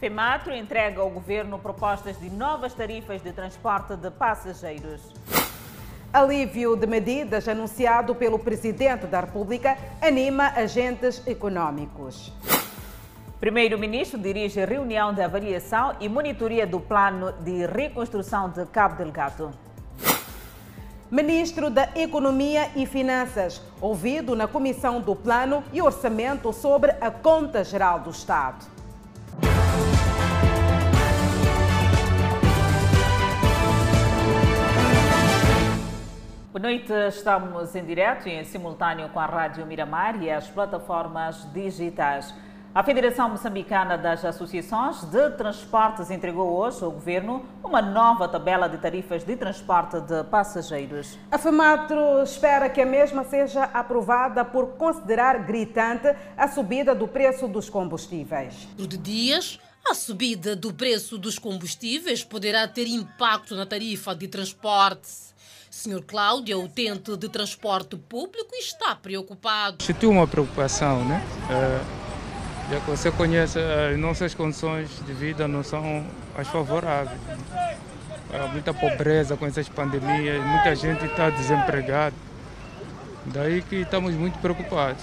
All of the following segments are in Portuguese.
FEMATRO entrega ao governo propostas de novas tarifas de transporte de passageiros. Alívio de medidas anunciado pelo Presidente da República anima agentes econômicos. Primeiro-Ministro dirige reunião de avaliação e monitoria do plano de reconstrução de Cabo Delgado. Ministro da Economia e Finanças, ouvido na Comissão do Plano e Orçamento sobre a Conta Geral do Estado. Boa noite, estamos em direto e em simultâneo com a Rádio Miramar e as plataformas digitais. A Federação Moçambicana das Associações de Transportes entregou hoje ao Governo uma nova tabela de tarifas de transporte de passageiros. A FEMATRO espera que a mesma seja aprovada por considerar gritante a subida do preço dos combustíveis. Por dias, a subida do preço dos combustíveis poderá ter impacto na tarifa de transporte. Senhor Cláudio, utente de transporte público, está preocupado. Se tem uma preocupação, né? É já que você conhece, as nossas condições de vida não são as favoráveis. Há muita pobreza com essas pandemias, muita gente está desempregada. Daí que estamos muito preocupados.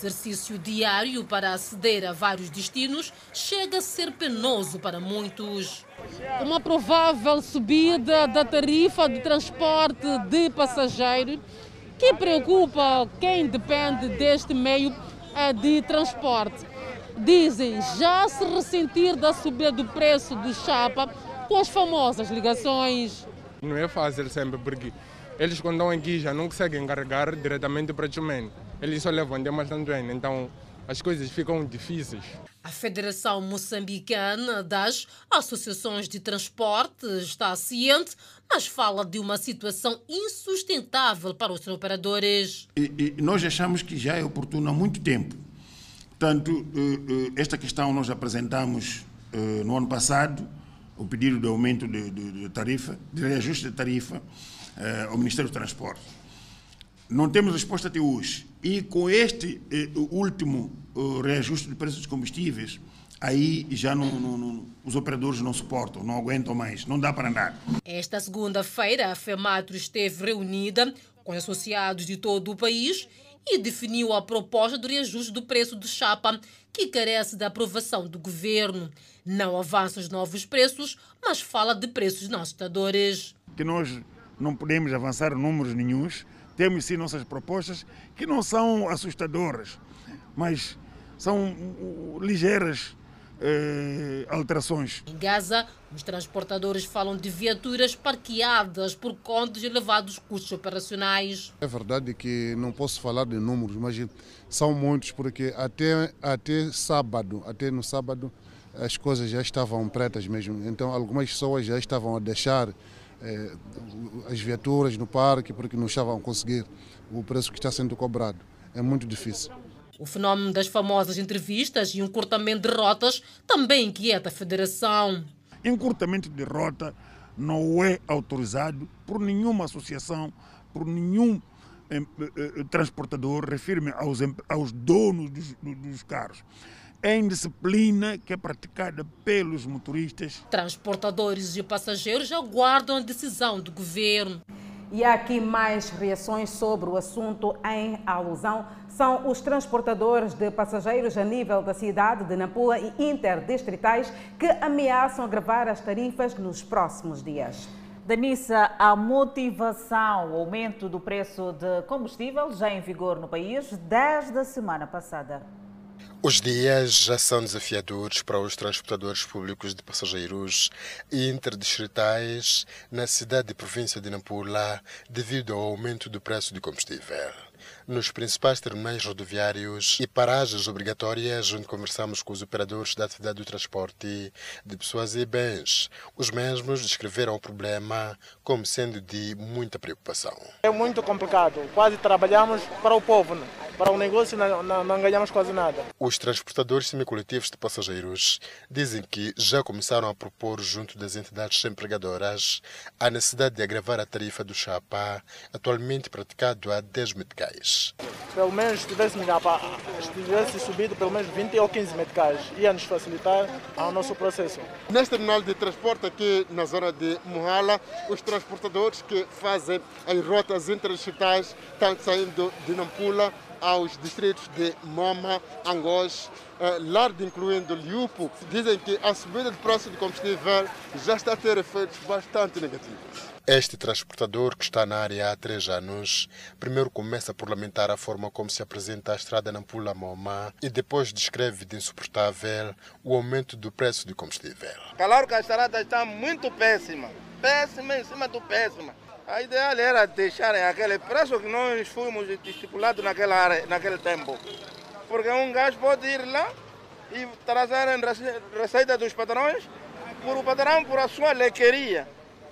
O exercício diário para aceder a vários destinos chega a ser penoso para muitos. Uma provável subida da tarifa de transporte de passageiros que preocupa quem depende deste meio eh, de transporte dizem já se ressentir da subida do preço do chapa com as famosas ligações. Não é fácil sempre, porque eles quando estão aqui já não conseguem carregar diretamente para Chumene. Eles só levam de Mastanduene, então as coisas ficam difíceis. A Federação Moçambicana das Associações de Transporte está ciente, mas fala de uma situação insustentável para os operadores. E, e nós achamos que já é oportuno há muito tempo Portanto, eh, eh, esta questão nós apresentamos eh, no ano passado, o pedido de aumento de, de, de tarifa, de reajuste de tarifa ao Ministério do Transporte. Não temos resposta até hoje. E com este último reajuste de preços dos combustíveis, aí já não, não, não, os operadores não suportam, não aguentam mais, não dá para andar. Esta segunda-feira, a FEMATRO esteve reunida com associados de todo o país e definiu a proposta de reajuste do preço do chapa, que carece da aprovação do governo. Não avança os novos preços, mas fala de preços não assustadores. Que nós não podemos avançar números nenhums, temos sim nossas propostas que não são assustadoras, mas são ligeiras eh, alterações. Em Gaza, os transportadores falam de viaturas parqueadas por conta de elevados custos operacionais. É verdade que não posso falar de números, mas são muitos, porque até, até sábado, até no sábado, as coisas já estavam pretas mesmo. Então, algumas pessoas já estavam a deixar eh, as viaturas no parque porque não estavam a conseguir o preço que está sendo cobrado. É muito difícil. O fenómeno das famosas entrevistas e encurtamento de rotas também inquieta a federação. Encurtamento de rota não é autorizado por nenhuma associação, por nenhum eh, eh, transportador, refiro-me aos, aos donos dos, dos carros é indisciplina que é praticada pelos motoristas. Transportadores e passageiros aguardam a decisão do governo. E há aqui mais reações sobre o assunto em alusão. São os transportadores de passageiros a nível da cidade de Nampula e interdistritais que ameaçam agravar as tarifas nos próximos dias. Danissa, a motivação, o aumento do preço de combustível já em vigor no país desde a semana passada. Os dias já são desafiadores para os transportadores públicos de passageiros interdistritais na cidade e província de Nampula devido ao aumento do preço do combustível nos principais terminais rodoviários e paragens obrigatórias, onde conversamos com os operadores da atividade do transporte de pessoas e bens. Os mesmos descreveram o problema como sendo de muita preocupação. É muito complicado, quase trabalhamos para o povo. Né? Para o negócio não, não, não, ganhamos quase nada. Os transportadores semicoletivos de passageiros dizem que já começaram a propor, junto das entidades empregadoras, a necessidade de agravar a tarifa do chapa, atualmente praticado a 10 meticais. Pelo menos tivéssemos tivesse subido pelo menos 20 ou 15 meticais, ia nos facilitar o nosso processo. Neste terminal de transporte aqui na zona de Mohala, os transportadores que fazem as rotas interdistritais estão saindo de Nampula aos distritos de Moma, Angós, eh, Larde, incluindo Liupo, dizem que a subida de preço de combustível já está a ter efeitos bastante negativos. Este transportador, que está na área há três anos, primeiro começa por lamentar a forma como se apresenta a estrada Nampula Moma e depois descreve de insuportável o aumento do preço do combustível. Claro que a estrada está muito péssima, péssima em cima do péssima. A ideal era deixarem aquele preço que nós fomos estipulados naquela área, naquele tempo. Porque um gajo pode ir lá e trazer receita dos patrões, por o patrão, por a sua lequeria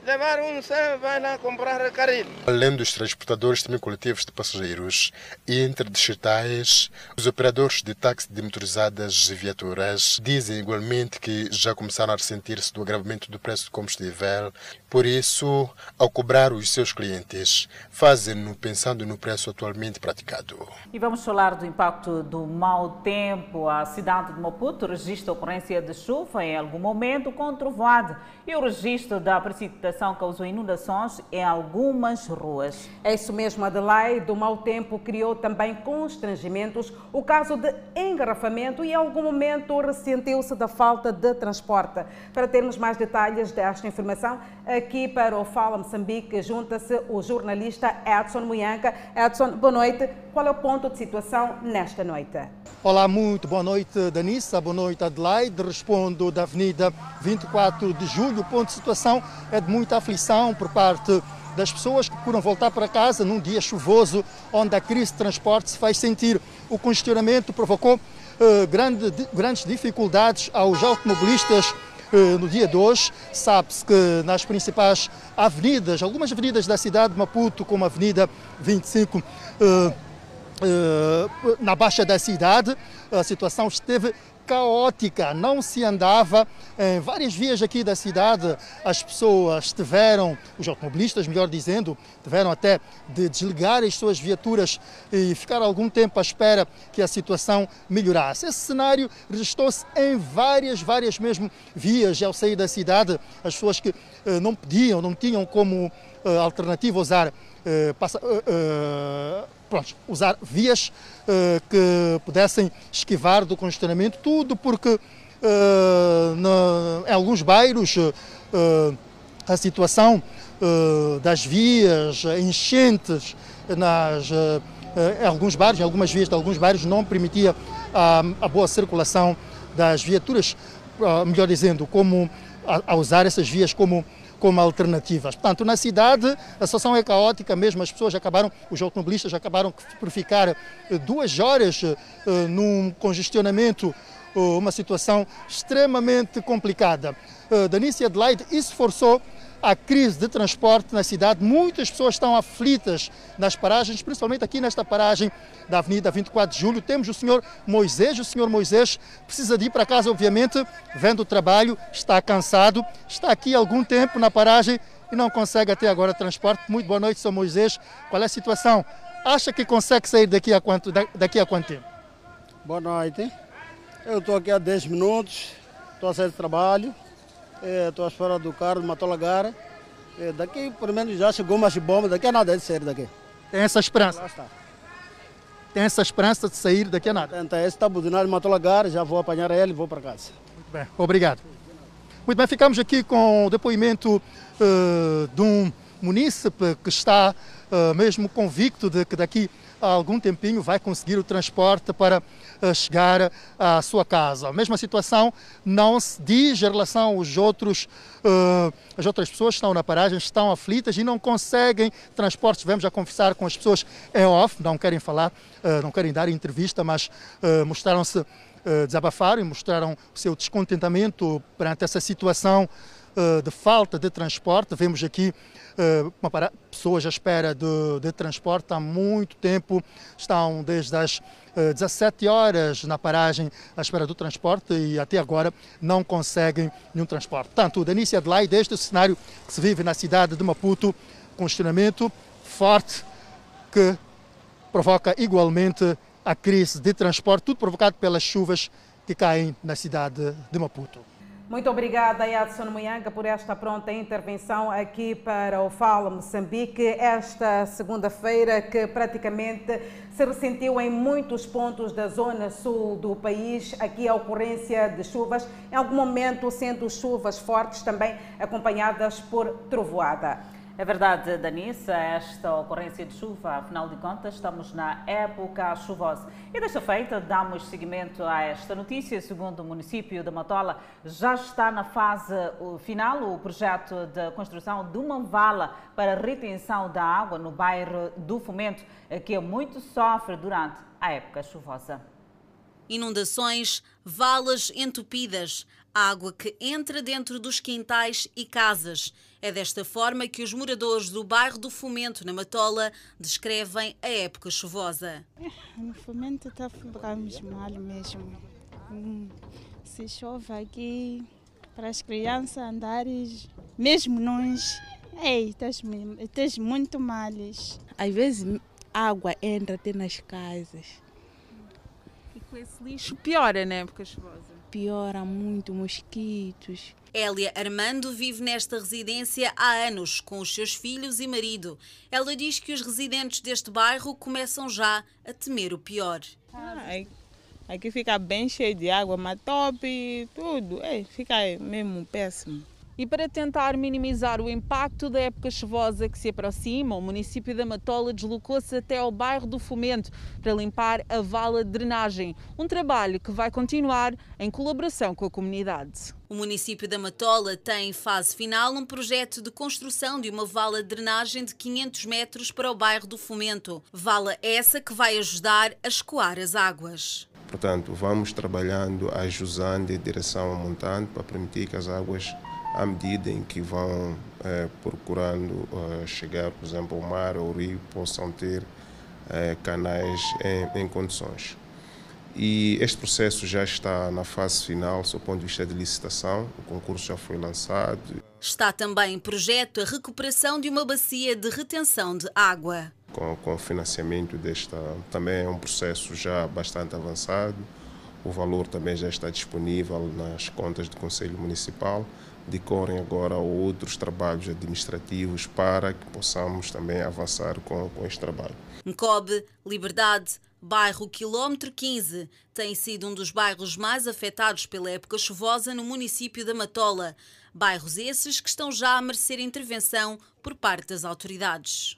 levar um, vai lá comprar caril. Além dos transportadores também coletivos de passageiros e interdistritais, os operadores de táxi de motorizadas e viaturas dizem igualmente que já começaram a ressentir-se do agravamento do preço do combustível. Por isso, ao cobrar os seus clientes, fazem-no pensando no preço atualmente praticado. E vamos falar do impacto do mau tempo. A cidade de Maputo registra ocorrência de chuva em algum momento com trovoada e o registro da precipitação causou inundações em algumas ruas. É isso mesmo, Adelaide. O mau tempo criou também constrangimentos. O caso de engarrafamento e em algum momento ressentiu-se da falta de transporte. Para termos mais detalhes desta informação, aqui para o Fala Moçambique junta-se o jornalista Edson Muyanca. Edson, boa noite. Qual é o ponto de situação nesta noite? Olá, muito boa noite, Danissa. Boa noite, Adelaide. Respondo da Avenida 24 de Julho. O ponto de situação é de muita aflição por parte das pessoas que procuram voltar para casa num dia chuvoso, onde a crise de transporte se faz sentir. O congestionamento provocou uh, grande, grandes dificuldades aos automobilistas no dia de hoje. Sabe-se que nas principais avenidas, algumas avenidas da cidade de Maputo, como a Avenida 25, uh, na Baixa da cidade, a situação esteve caótica, não se andava em várias vias aqui da cidade. As pessoas tiveram, os automobilistas, melhor dizendo, tiveram até de desligar as suas viaturas e ficar algum tempo à espera que a situação melhorasse. Esse cenário registrou-se em várias, várias mesmo vias ao sair da cidade. As pessoas que eh, não podiam, não tinham como eh, alternativa usar eh, passa, pronto, usar vias uh, que pudessem esquivar do congestionamento, tudo porque uh, na, em alguns bairros uh, a situação das vias, enchentes nas, em alguns bairros, em algumas vias de alguns bairros não permitia a, a boa circulação das viaturas, melhor dizendo, como a, a usar essas vias como como alternativas. Portanto, na cidade a situação é caótica mesmo, as pessoas acabaram, os automobilistas acabaram por ficar eh, duas horas uh, num congestionamento, uh, uma situação extremamente complicada. Uh, Danícia Adelaide isso forçou a crise de transporte na cidade. Muitas pessoas estão aflitas nas paragens, principalmente aqui nesta paragem da Avenida 24 de Julho. Temos o senhor Moisés. O senhor Moisés precisa de ir para casa, obviamente, vendo o trabalho, está cansado, está aqui há algum tempo na paragem e não consegue até agora transporte. Muito boa noite, senhor Moisés. Qual é a situação? Acha que consegue sair daqui a quanto, daqui a quanto tempo? Boa noite. Eu estou aqui há 10 minutos, estou a sair de trabalho. Estou à espera do carro de Matolagara. É, daqui, pelo menos, já chegou mais bomba. Daqui a nada é de sair daqui. Tem essa esperança? Lá está. Tem essa esperança de sair daqui a nada? Então, esse está buzinado de Matolagara. Já vou apanhar ele e vou para casa. Muito bem, obrigado. Muito bem, ficamos aqui com o depoimento uh, de um munícipe que está uh, mesmo convicto de que daqui a algum tempinho vai conseguir o transporte para chegar à sua casa. A mesma situação não se diz em relação aos outros, uh, as outras pessoas que estão na paragem, estão aflitas e não conseguem transportes. Vemos a conversar com as pessoas em off, não querem falar, uh, não querem dar entrevista, mas uh, mostraram-se desabafaram e mostraram o seu descontentamento perante essa situação de falta de transporte. Vemos aqui uh, pessoas à espera de, de, transporte há muito tempo, estão desde as 17 eh, horas na paragem à espera do transporte e até agora não conseguem nenhum transporte. Portanto, Danícia Adelaide, este é o cenário que se vive na cidade de Maputo, congestionamento forte que provoca igualmente a crise de transporte, tudo provocado pelas chuvas que caem na cidade de Maputo. Muito obrigada, Edson Muyanga, por esta pronta intervenção aqui para o Fala Moçambique. Esta segunda-feira, que praticamente se ressentiu em muitos pontos da zona sul do país, aqui a ocorrência de chuvas, em algum momento sendo chuvas fortes, também acompanhadas por trovoada. É verdade, Danissa, esta ocorrência de chuva, afinal de contas, estamos na época chuvosa. E desta feita, damos seguimento a esta notícia. Segundo o município de Matola, já está na fase final o projeto de construção de uma vala para retenção da água no bairro do Fomento, que muito sofre durante a época chuvosa. Inundações, valas entupidas, água que entra dentro dos quintais e casas. É desta forma que os moradores do bairro do Fomento, na Matola, descrevem a época chuvosa. No Fomento está ficamos mal mesmo. Hum, se chove aqui, para as crianças andarem, mesmo nós, ei, estás muito mal. Às vezes água entra até nas casas. E com esse lixo piora na época chuvosa? Piora muito, mosquitos. Hélia Armando vive nesta residência há anos com os seus filhos e marido. Ela diz que os residentes deste bairro começam já a temer o pior. Ai, aqui fica bem cheio de água, matope, tudo. É, fica mesmo péssimo. E para tentar minimizar o impacto da época chuvosa que se aproxima, o município da Matola deslocou-se até ao bairro do Fomento para limpar a vala de drenagem. Um trabalho que vai continuar em colaboração com a comunidade. O município da Matola tem em fase final um projeto de construção de uma vala de drenagem de 500 metros para o bairro do Fomento. Vala essa que vai ajudar a escoar as águas. Portanto, vamos trabalhando a jusante em direção ao montante para permitir que as águas à medida em que vão eh, procurando eh, chegar, por exemplo, ao mar ou ao rio, possam ter eh, canais em, em, condições. E este processo já está na fase final, do ponto de vista de licitação, o concurso já foi lançado. Está também em projeto a recuperação de uma bacia de retenção de água. Com, com o financiamento desta, também é um processo já bastante avançado, o valor também já está disponível nas contas do Conselho Municipal decorrem agora outros trabalhos administrativos para que possamos também avançar com, com este trabalho. Ncobe, Liberdade, bairro Quilómetro 15, tem sido um dos bairros mais afetados pela época chuvosa no município da Matola. Bairros esses que estão já a merecer intervenção por parte das autoridades.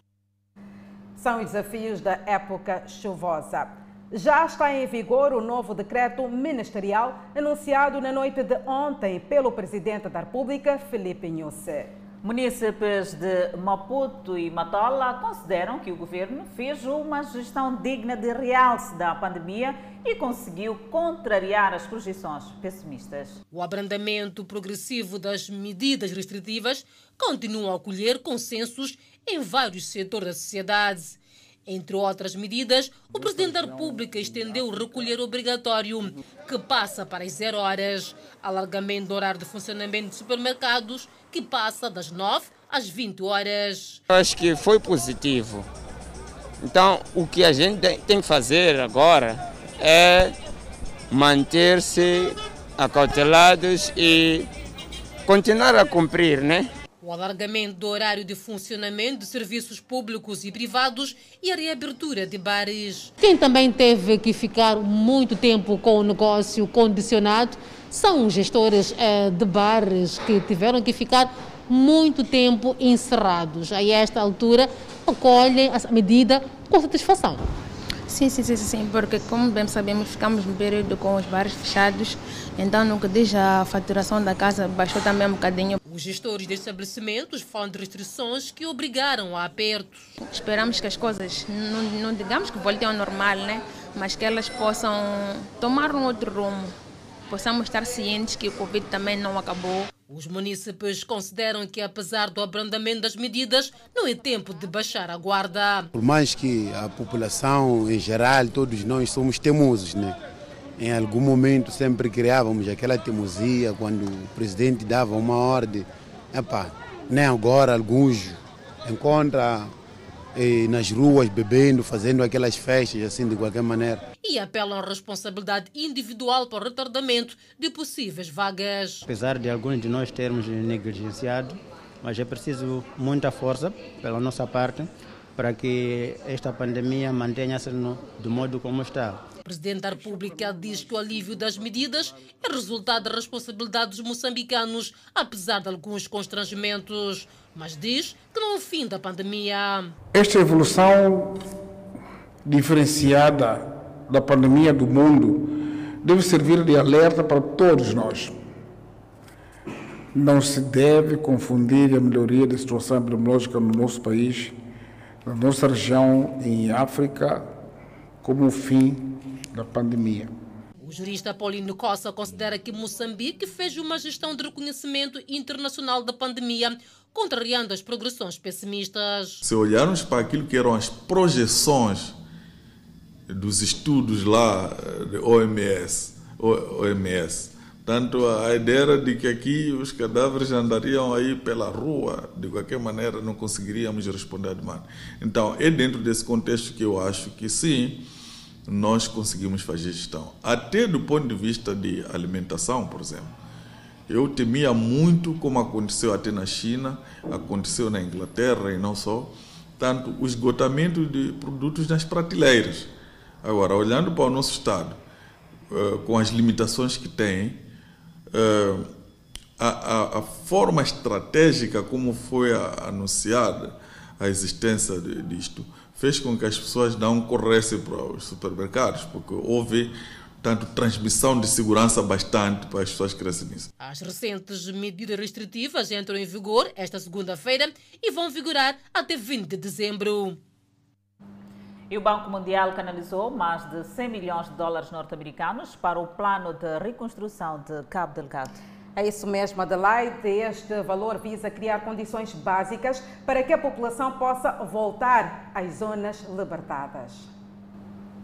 São os desafios da época chuvosa. Já está em vigor o novo decreto ministerial anunciado na noite de ontem pelo Presidente da República, Felipe Nhusse. Munícipes de Maputo e Matola consideram que o governo fez uma gestão digna de realce da pandemia e conseguiu contrariar as projeções pessimistas. O abrandamento progressivo das medidas restritivas continua a colher consensos em vários setores da sociedade. Entre outras medidas, o Presidente da República estendeu o recolher obrigatório, que passa para as zero horas, alargamento do horário de funcionamento de supermercados, que passa das 9 às 20 horas. Acho que foi positivo. Então, o que a gente tem que fazer agora é manter-se acautelados e continuar a cumprir, né? O alargamento do horário de funcionamento de serviços públicos e privados e a reabertura de bares. Quem também teve que ficar muito tempo com o negócio condicionado são gestores eh, de bares que tiveram que ficar muito tempo encerrados. A esta altura, acolhem a medida com satisfação. Sim, sim, sim, sim, porque como bem sabemos, ficamos no período com os bares fechados, então no que diz a faturação da casa baixou também um bocadinho. Os gestores de estabelecimentos falam de restrições que obrigaram a apertos. Esperamos que as coisas, não, não digamos que voltem ao normal, né? mas que elas possam tomar um outro rumo. Possamos estar cientes que o Covid também não acabou. Os municípios consideram que, apesar do abrandamento das medidas, não é tempo de baixar a guarda. Por mais que a população em geral, todos nós somos teimosos, né? Em algum momento sempre criávamos aquela teimosia quando o presidente dava uma ordem. Epá, nem agora alguns encontram nas ruas, bebendo, fazendo aquelas festas, assim, de qualquer maneira. E apelam à responsabilidade individual para o retardamento de possíveis vagas. Apesar de alguns de nós termos negligenciado, mas é preciso muita força pela nossa parte para que esta pandemia mantenha-se do modo como está. O Presidente da República diz que o alívio das medidas é resultado da responsabilidade dos moçambicanos, apesar de alguns constrangimentos. Mas diz que não é o fim da pandemia. Esta evolução diferenciada da pandemia do mundo deve servir de alerta para todos nós. Não se deve confundir a melhoria da situação epidemiológica no nosso país, na nossa região em África, como o fim da pandemia. O jurista Paulino Costa considera que Moçambique fez uma gestão de reconhecimento internacional da pandemia, contrariando as progressões pessimistas. Se olharmos para aquilo que eram as projeções dos estudos lá de OMS, OMS, tanto a ideia era de que aqui os cadáveres andariam aí pela rua, de qualquer maneira não conseguiríamos responder à demanda. Então, é dentro desse contexto que eu acho que sim, nós conseguimos fazer gestão. Até do ponto de vista de alimentação, por exemplo. Eu temia muito, como aconteceu até na China, aconteceu na Inglaterra e não só, tanto o esgotamento de produtos nas prateleiras. Agora, olhando para o nosso Estado, uh, com as limitações que tem, uh, a, a, a, forma estratégica como foi anunciada a existência de, disto, fez com que as pessoas não corressem para os supermercados, porque houve tanto transmissão de segurança bastante para as pessoas que crescem nisso. As recentes medidas restritivas entram em vigor esta segunda-feira e vão vigorar até 20 de dezembro. E o Banco Mundial canalizou mais de 100 milhões de dólares norte-americanos para o plano de reconstrução de Cabo Delgado. É isso mesmo, Adelaide. Este valor visa criar condições básicas para que a população possa voltar às zonas libertadas.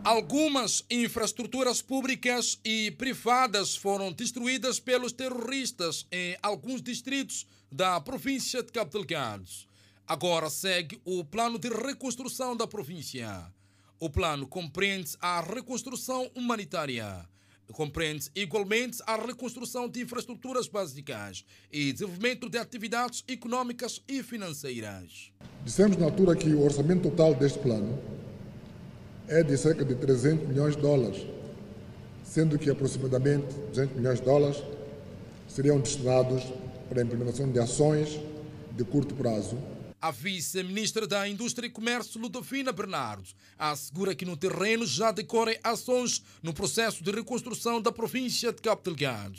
Algumas infraestruturas públicas e privadas foram destruídas pelos terroristas em alguns distritos da província de Cabo Delgado. Agora segue o plano de reconstrução da província. O plano compreende a reconstrução humanitária, compreende igualmente a reconstrução de infraestruturas básicas e desenvolvimento de atividades econômicas e financeiras. Dissemos na altura que o orçamento total deste plano é de cerca de 300 milhões de dólares, sendo que aproximadamente 200 milhões de dólares seriam destinados para a implementação de ações de curto prazo a vice-ministra da Indústria e Comércio, Ludovina Bernardo, assegura que no terreno já decorrem ações no processo de reconstrução da província de Cabo Delgado.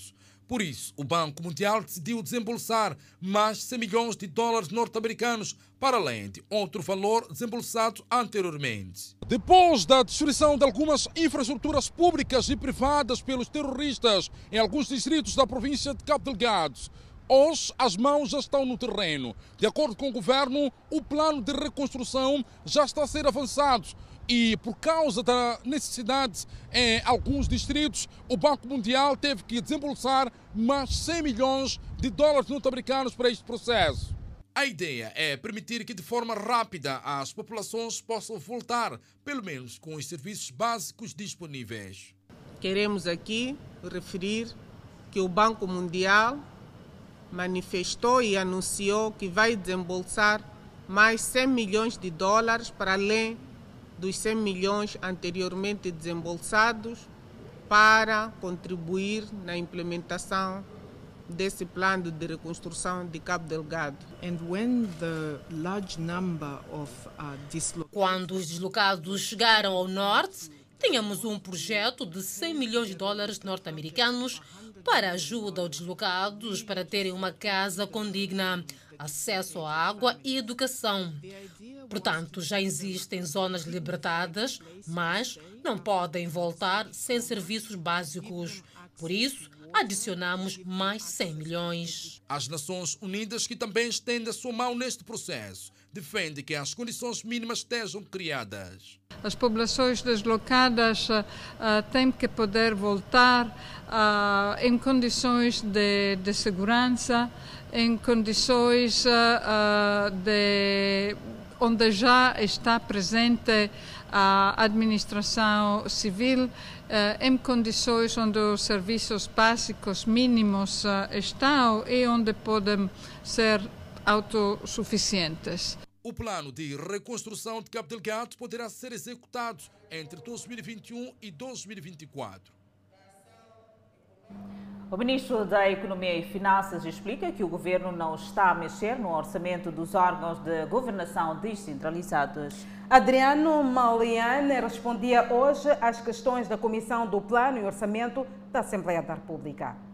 Por isso, o Banco Mundial decidiu desembolsar mais 100 milhões de dólares norte-americanos, para além de outro valor desembolsado anteriormente. Depois da destruição de algumas infraestruturas públicas e privadas pelos terroristas em alguns distritos da província de Cabo Delgado, Hoje as mãos já estão no terreno. De acordo com o governo, o plano de reconstrução já está a ser avançado e por causa da necessidade em alguns distritos, o Banco Mundial teve que desembolsar mais 100 milhões de dólares norte-americanos para este processo. A ideia é permitir que de forma rápida as populações possam voltar, pelo menos com os serviços básicos disponíveis. Queremos aqui referir que o Banco Mundial manifestou e anunciou que vai desembolsar mais 100 milhões de dólares para além dos 100 milhões anteriormente desembolsados para contribuir na implementação desse plano de reconstrução de Cabo Delgado. Uh, Quando os deslocados chegaram ao norte, tínhamos um projeto de 100 milhões de dólares norte-americanos para ajuda aos deslocados para terem uma casa condigna, acesso à água e educação. Portanto, já existem zonas libertadas, mas não podem voltar sem serviços básicos. Por isso, adicionamos mais 100 milhões. As Nações Unidas, que também estendem a sua mão neste processo, defende que as condições mínimas estejam criadas. As populações deslocadas uh, têm que poder voltar uh, em condições de, de, segurança, em condições uh, de onde já está presente a administração civil em condições onde os serviços básicos mínimos estão e onde podem ser autossuficientes. O plano de reconstrução de Cabo Delgado poderá ser executado entre 2021 e 2024. O ministro da Economia e Finanças explica que o governo não está a mexer no orçamento dos órgãos de governação descentralizados. Adriano Maliane respondia hoje às questões da Comissão do Plano e Orçamento da Assembleia da República.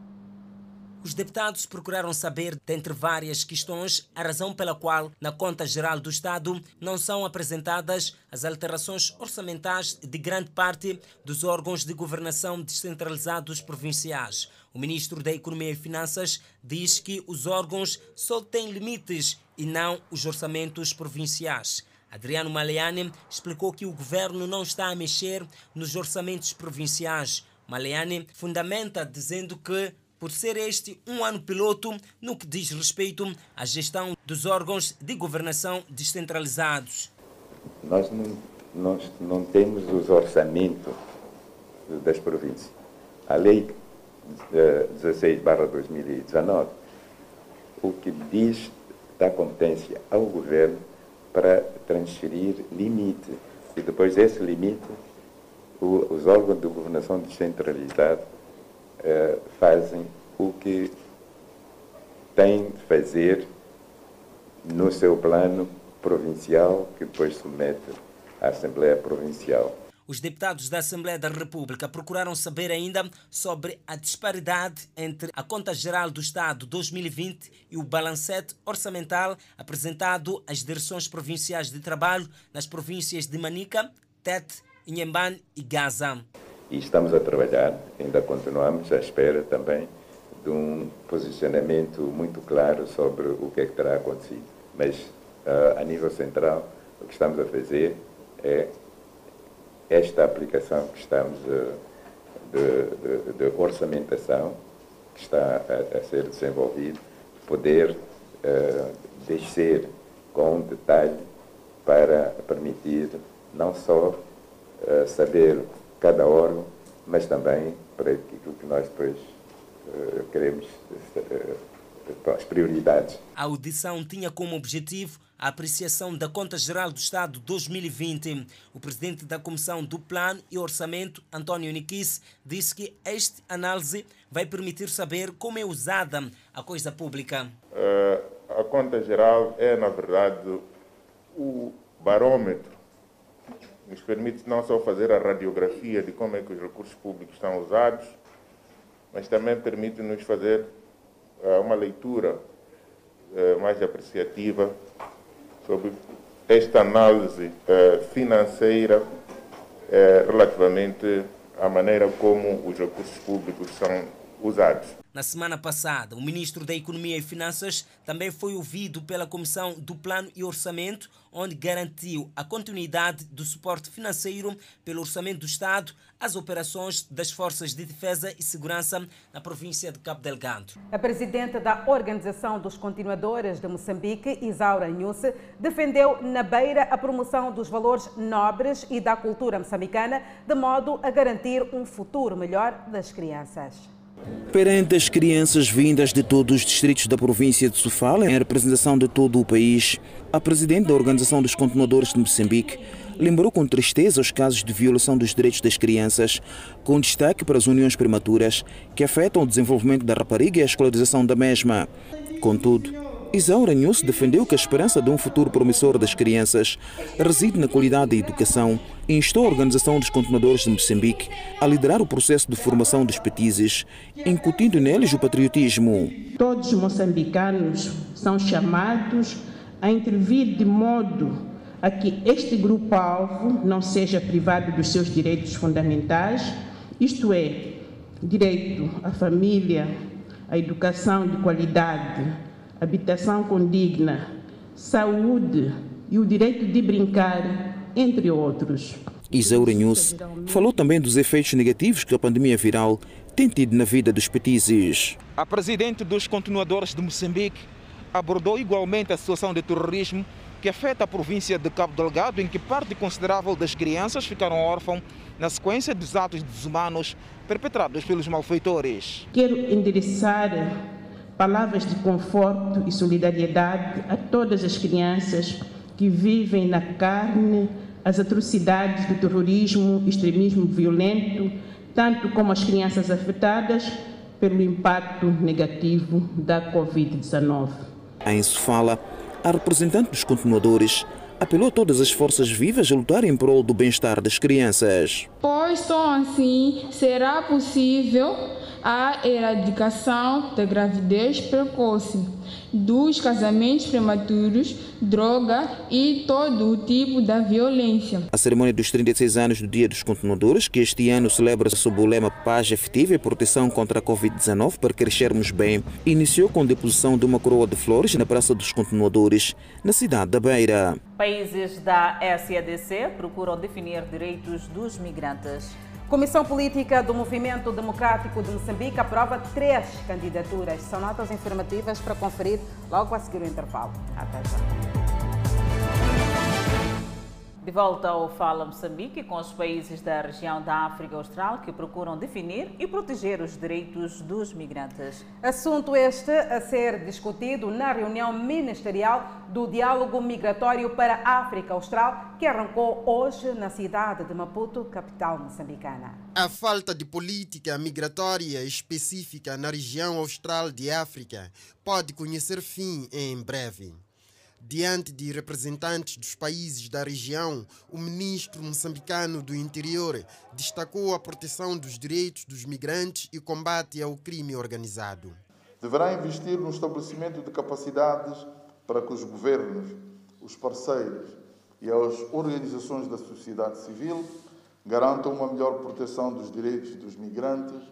Os deputados procuraram saber, dentre várias questões, a razão pela qual, na Conta Geral do Estado, não são apresentadas as alterações orçamentais de grande parte dos órgãos de governação descentralizados provinciais. O ministro da Economia e Finanças diz que os órgãos só têm limites e não os orçamentos provinciais. Adriano Maleane explicou que o governo não está a mexer nos orçamentos provinciais. Maleane fundamenta dizendo que por ser este um ano piloto no que diz respeito à gestão dos órgãos de governação descentralizados. Nós não, nós não temos os orçamentos das províncias. A lei 16/2019 o que diz da competência ao governo para transferir limite e depois desse limite os órgãos de governação descentralizada eh, fazem o que têm de fazer no seu plano provincial, que depois submete à Assembleia Provincial. Os deputados da Assembleia da República procuraram saber ainda sobre a disparidade entre a Conta Geral do Estado 2020 e o balancete orçamental apresentado às direções provinciais de trabalho nas províncias de Manica, Tete, Inhambane e Gaza e estamos a trabalhar, ainda continuamos à espera também de um posicionamento muito claro sobre o que é que terá acontecido. Mas, uh, a nível central, o que estamos a fazer é esta aplicação que estamos uh, de, de, de, orçamentação que está a, a ser desenvolvido, poder uh, descer com um detalhe para permitir não só uh, saber cada órgão, mas também para aquilo que nós depois uh, queremos, uh, as prioridades. A audição tinha como objetivo a apreciação da Conta Geral do Estado 2020. O presidente da Comissão do Plano e Orçamento, António Niquis, disse que esta análise vai permitir saber como é usada a coisa pública. Uh, a Conta Geral é, na verdade, o barômetro nos permite não só fazer a radiografia de como é que os recursos públicos estão usados, mas também permite-nos fazer uh, uma leitura uh, mais apreciativa sobre esta análise uh, financeira relativamente à maneira como os recursos públicos são usados. Na semana passada, o ministro da Economia e Finanças também foi ouvido pela Comissão do Plano e Orçamento, onde garantiu a continuidade do suporte financeiro pelo Orçamento do Estado às operações das Forças de Defesa e Segurança na província de Cabo Delgado. A presidenta da Organização dos Continuadores de Moçambique, Isaura Nhusse, defendeu na Beira a promoção dos valores nobres e da cultura moçambicana, de modo a garantir um futuro melhor das crianças. Perante as crianças vindas de todos os distritos da província de Sofala, em representação de todo o país, a presidente da Organização dos Continuadores de Moçambique lembrou com tristeza os casos de violação dos direitos das crianças, com destaque para as uniões prematuras, que afetam o desenvolvimento da rapariga e a escolarização da mesma. Contudo, Isaura News defendeu que a esperança de um futuro promissor das crianças reside na qualidade da educação e instou a Organização dos Continuadores de Moçambique a liderar o processo de formação dos petizes, incutindo neles o patriotismo. Todos os moçambicanos são chamados a intervir de modo a que este grupo-alvo não seja privado dos seus direitos fundamentais, isto é, direito à família, à educação de qualidade, habitação condigna, saúde e o direito de brincar, entre outros. Isaura News falou também dos efeitos negativos que a pandemia viral tem tido na vida dos petizes. A presidente dos continuadores de Moçambique abordou igualmente a situação de terrorismo que afeta a província de Cabo Delgado, em que parte considerável das crianças ficaram órfãos na sequência dos atos desumanos perpetrados pelos malfeitores. Quero endereçar palavras de conforto e solidariedade a todas as crianças que vivem na carne as atrocidades do terrorismo, extremismo violento, tanto como as crianças afetadas pelo impacto negativo da Covid-19. Em Sofala, a representante dos continuadores apelou a todas as forças vivas a lutar em prol do bem-estar das crianças. Pois só assim será possível a erradicação da gravidez precoce, dos casamentos prematuros, droga e todo o tipo da violência. A cerimônia dos 36 anos do Dia dos Continuadores, que este ano celebra-se sob o lema Paz Efetiva e Proteção contra a Covid-19 para crescermos bem, iniciou com a deposição de uma coroa de flores na Praça dos Continuadores, na cidade da Beira. Países da SADC procuram definir direitos dos migrantes. Comissão Política do Movimento Democrático de Moçambique aprova três candidaturas. São notas informativas para conferir logo a seguir o intervalo. Até já. De volta ao Fala Moçambique com os países da região da África Austral que procuram definir e proteger os direitos dos migrantes. Assunto este a ser discutido na reunião ministerial do Diálogo Migratório para a África Austral que arrancou hoje na cidade de Maputo, capital moçambicana. A falta de política migratória específica na região austral de África pode conhecer fim em breve. Diante de representantes dos países da região, o ministro moçambicano do Interior destacou a proteção dos direitos dos migrantes e combate ao crime organizado. Deverá investir no estabelecimento de capacidades para que os governos, os parceiros e as organizações da sociedade civil garantam uma melhor proteção dos direitos dos migrantes,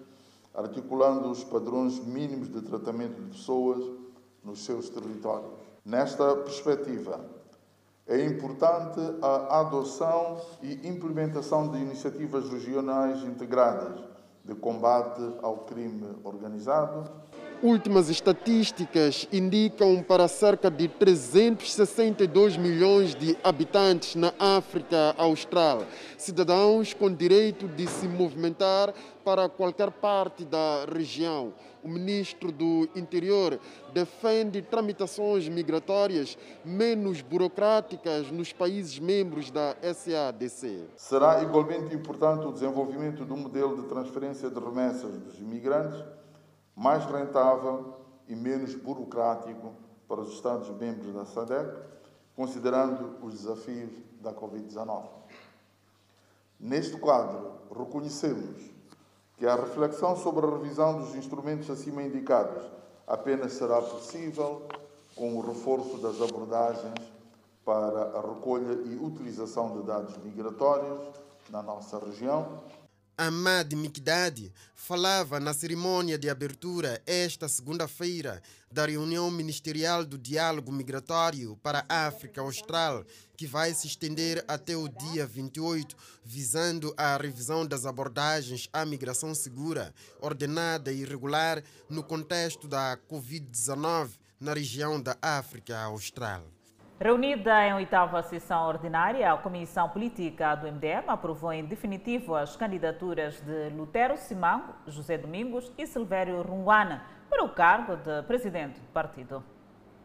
articulando os padrões mínimos de tratamento de pessoas nos seus territórios. Nesta perspectiva, é importante a adoção e implementação de iniciativas regionais integradas de combate ao crime organizado. Últimas estatísticas indicam para cerca de 362 milhões de habitantes na África Austral, cidadãos com direito de se movimentar para qualquer parte da região. O ministro do Interior defende tramitações migratórias menos burocráticas nos países membros da SADC. Será igualmente importante o desenvolvimento de um modelo de transferência de remessas dos imigrantes mais rentável e menos burocrático para os Estados-membros da SADC, considerando os desafios da Covid-19. Neste quadro, reconhecemos que a reflexão sobre a revisão dos instrumentos acima indicados apenas será possível com o reforço das abordagens para a recolha e utilização de dados migratórios na nossa região. Ahmad Mikdadi falava na cerimônia de abertura esta segunda-feira da reunião ministerial do Diálogo Migratório para a África Austral, que vai se estender até o dia 28, visando a revisão das abordagens à migração segura, ordenada e regular no contexto da Covid-19 na região da África Austral. Reunida em oitava sessão ordinária, a Comissão Política do MDM aprovou em definitivo as candidaturas de Lutero Simango, José Domingos e Silvério Runguana para o cargo de presidente do partido.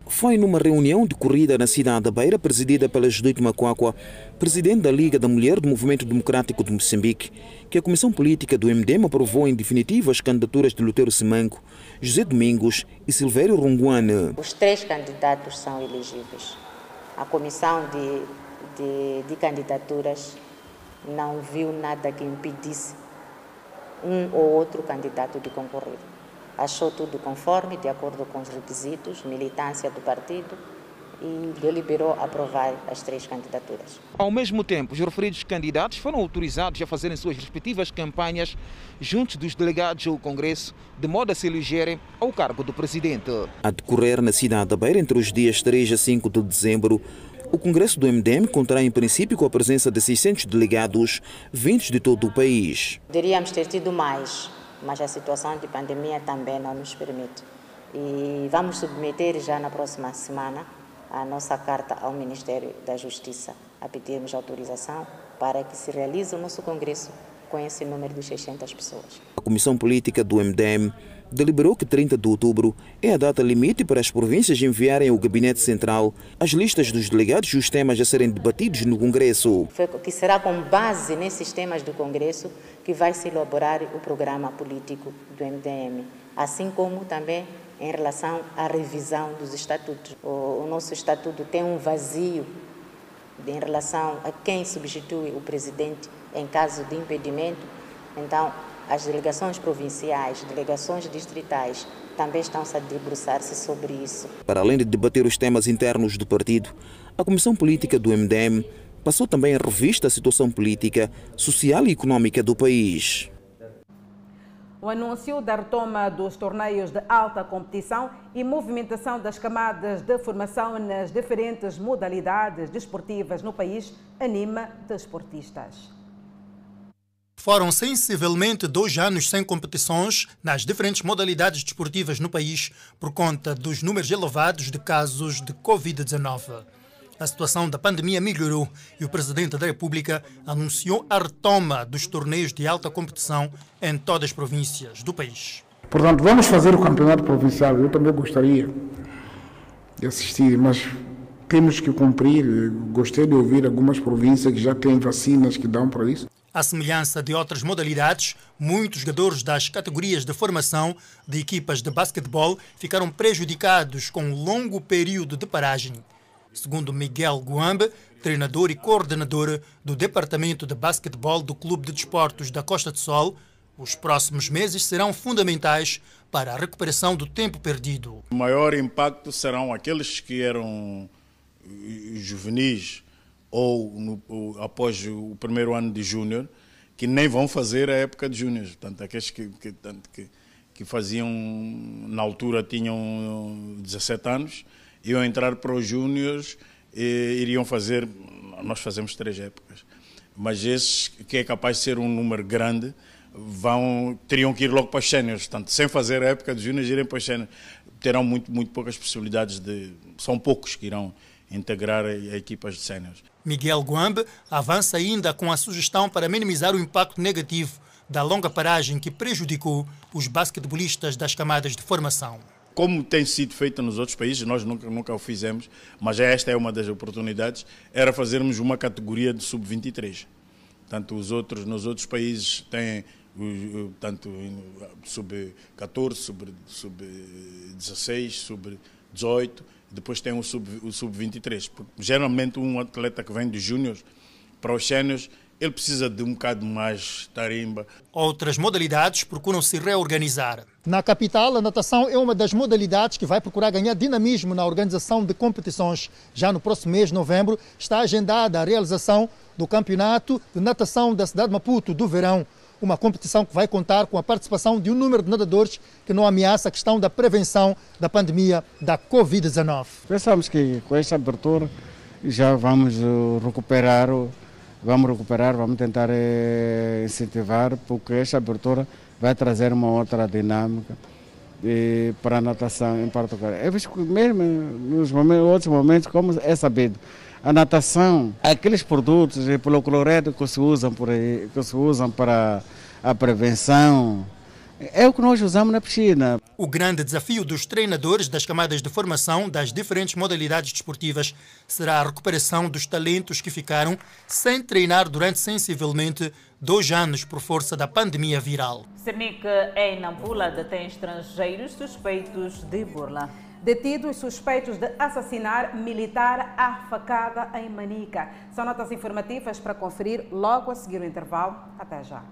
Foi numa reunião decorrida na cidade da Beira, presidida pela Judite Macuacua, presidente da Liga da Mulher do Movimento Democrático de Moçambique, que a Comissão Política do MDM aprovou em definitivo as candidaturas de Lutero Simango, José Domingos e Silvério Runguana. Os três candidatos são elegíveis a comissão de, de, de, candidaturas não viu nada que impedisse um ou outro candidato de concorrer. Achou tudo conforme, de acordo com os requisitos, militância do partido e deliberou aprovar as três candidaturas. Ao mesmo tempo, os referidos candidatos foram autorizados a fazerem suas respectivas campanhas junto dos delegados ao Congresso, de modo a se elegerem ao cargo do presidente. A decorrer na cidade da Beira entre os dias 3 a 5 de dezembro, o Congresso do MDM contará em princípio com a presença de 600 delegados vindos de todo o país. Deveríamos ter tido mais, mas a situação de pandemia também não nos permite. E vamos submeter já na próxima semana a nossa carta ao Ministério da Justiça a pedirmos autorização para que se realize o nosso congresso com esse número de 600 pessoas. A Comissão Política do MDM deliberou que 30 de outubro é a data limite para as províncias enviarem ao Gabinete Central as listas dos delegados e os temas a serem debatidos no Congresso. Que será com base nesses temas do Congresso que vai se elaborar o programa político do MDM, assim como também em relação à revisão dos estatutos. O, o nosso estatuto tem um vazio em relação a quem substitui o presidente em caso de impedimento. Então, as delegações provinciais, delegações distritais também estão-se a debruçar-se sobre isso. Para além de debater os temas internos do partido, a Comissão Política do MDM passou também a revista a situação política, social e econômica do país. O anúncio da retoma dos torneios de alta competição e movimentação das camadas de formação nas diferentes modalidades desportivas no país anima desportistas. Foram sensivelmente dois anos sem competições nas diferentes modalidades desportivas no país por conta dos números elevados de casos de Covid-19. A situação da pandemia melhorou e o Presidente da República anunciou a retoma dos torneios de alta competição em todas as províncias do país. Portanto, vamos fazer o campeonato provincial. Eu também gostaria de assistir, mas temos que cumprir. Gostei de ouvir algumas províncias que já têm vacinas que dão para isso. À semelhança de outras modalidades, muitos jogadores das categorias de formação de equipas de basquetebol ficaram prejudicados com um longo período de paragem. Segundo Miguel Guambe, treinador e coordenador do Departamento de Basquetebol do Clube de Desportos da Costa do Sol, os próximos meses serão fundamentais para a recuperação do tempo perdido. O maior impacto serão aqueles que eram juvenis ou no, após o primeiro ano de júnior, que nem vão fazer a época de júnior. Portanto, aqueles que, que, que, que faziam, na altura, tinham 17 anos, iam entrar para os júniores e iriam fazer, nós fazemos três épocas, mas esses que é capaz de ser um número grande, vão, teriam que ir logo para os séniores, portanto, sem fazer a época de júniores, irem para os séniores. Terão muito, muito poucas possibilidades de, são poucos que irão integrar equipas de séniores. Miguel Guambe avança ainda com a sugestão para minimizar o impacto negativo da longa paragem que prejudicou os basquetebolistas das camadas de formação. Como tem sido feito nos outros países, nós nunca, nunca o fizemos, mas esta é uma das oportunidades, era fazermos uma categoria de sub-23. Tanto os outros, nos outros países têm tanto sub-14, sub-16, sub-18, depois tem o sub-23. Sub geralmente um atleta que vem de júnior para os séniores, ele precisa de um bocado mais tarimba. Outras modalidades procuram se reorganizar. Na capital, a natação é uma das modalidades que vai procurar ganhar dinamismo na organização de competições. Já no próximo mês de novembro está agendada a realização do Campeonato de Natação da cidade de Maputo do verão uma competição que vai contar com a participação de um número de nadadores que não ameaça a questão da prevenção da pandemia da Covid-19. Pensamos que com esta abertura já vamos eh, recuperar, vamos recuperar, vamos tentar eh, incentivar, porque esta abertura vai trazer uma outra dinâmica para a natação em particular. Eu vejo que mesmo nos momentos, outros momentos, como é sabido, a natação, aqueles produtos pelo cloreto que se usam por aí, que se usam para a prevenção, é o que nós usamos na piscina. O grande desafio dos treinadores das camadas de formação das diferentes modalidades desportivas será a recuperação dos talentos que ficaram sem treinar durante sensivelmente dois anos por força da pandemia viral. Cernic em Nampula detém estrangeiros suspeitos de burla detidos suspeitos de assassinar militar à facada em Manica. São notas informativas para conferir logo a seguir o intervalo. Até já.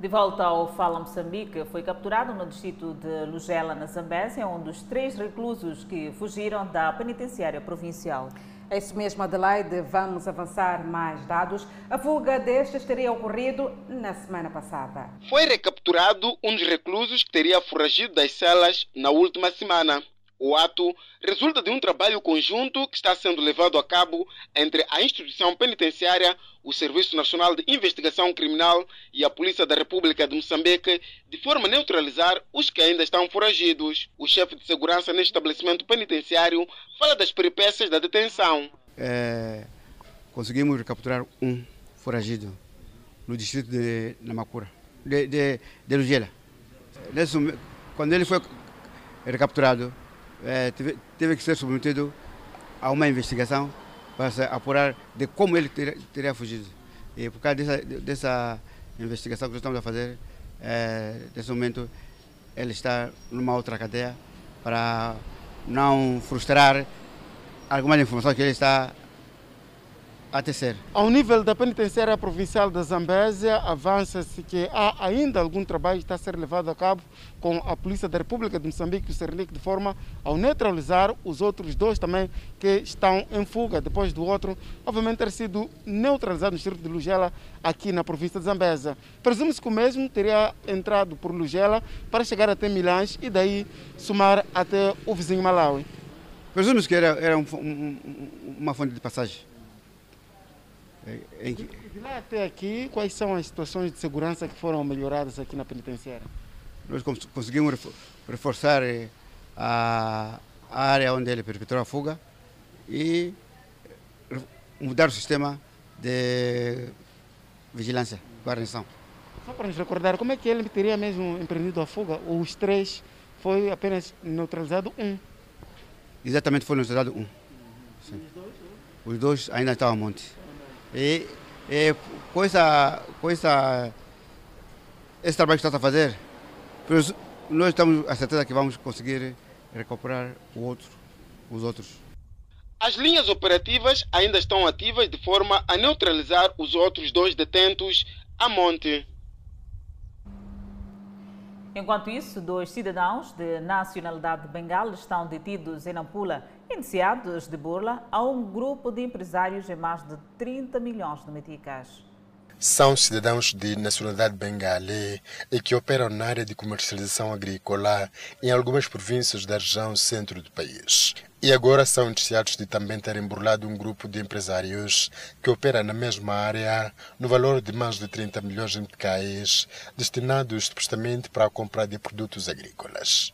De volta ao Fala Moçambique, foi capturado no distrito de Lugela, na Zambésia, um dos três reclusos que fugiram da penitenciária provincial. É isso mesmo, Adelaide. Vamos avançar mais dados. A fuga destes teria ocorrido na semana passada. Foi recapturado um dos reclusos que teria foragido das celas na última semana. O ato resulta de um trabalho conjunto que está sendo levado a cabo entre a instituição penitenciária, o Serviço Nacional de Investigação Criminal e a Polícia da República de Moçambique, de forma a neutralizar os que ainda estão foragidos. O chefe de segurança neste estabelecimento penitenciário fala das peripécias da detenção. É, conseguimos recapturar um foragido no distrito de Namacura, de, de, de Lugela. Quando ele foi recapturado, é, teve, teve, que ser submetido a uma investigação para se apurar de como ele teria, teria fugido. E por causa dessa, dessa investigação que estamos a fazer, é, nesse momento, ele está numa outra cadeia para não frustrar algumas informações que ele está a tecer. Ao nível da penitenciária provincial da Zambésia, avança-se que há ainda algum trabalho que está a ser levado a cabo com a Polícia da República de Moçambique e o Sernic de forma a neutralizar os outros dois também que estão em fuga depois do outro, obviamente ter sido neutralizado no distrito de Lugela aqui na província de Zambésia. Presume-se que o mesmo teria entrado por Lugela para chegar até Milães e daí sumar até o vizinho Malawi. Presume-se que era, era um, um, uma fonte de passagem. Em... De lá até aqui, quais são as situações de segurança que foram melhoradas aqui na penitenciária? Nós conseguimos reforçar eh, a área onde ele perpetrou a fuga e mudar o sistema de vigilância, guarnição. Só para nos recordar, como é que ele teria mesmo empreendido a fuga? Os três foi apenas neutralizado um? Exatamente, foi neutralizado um. Sim. Os dois ainda estavam a monte. E, e com essa, esse trabalho que está a fazer, nós estamos a certeza que vamos conseguir recuperar o outro, os outros. As linhas operativas ainda estão ativas de forma a neutralizar os outros dois detentos a monte. Enquanto isso, dois cidadãos de nacionalidade bengal estão detidos em Nampula, iniciados de burla a um grupo de empresários em mais de 30 milhões de meticais. São cidadãos de nacionalidade bengalê e que operam na área de comercialização agrícola em algumas províncias da região centro do país. E agora são noticiados de também terem burlado um grupo de empresários que opera na mesma área no valor de mais de 30 milhões de meticais, destinados supostamente para a compra de produtos agrícolas.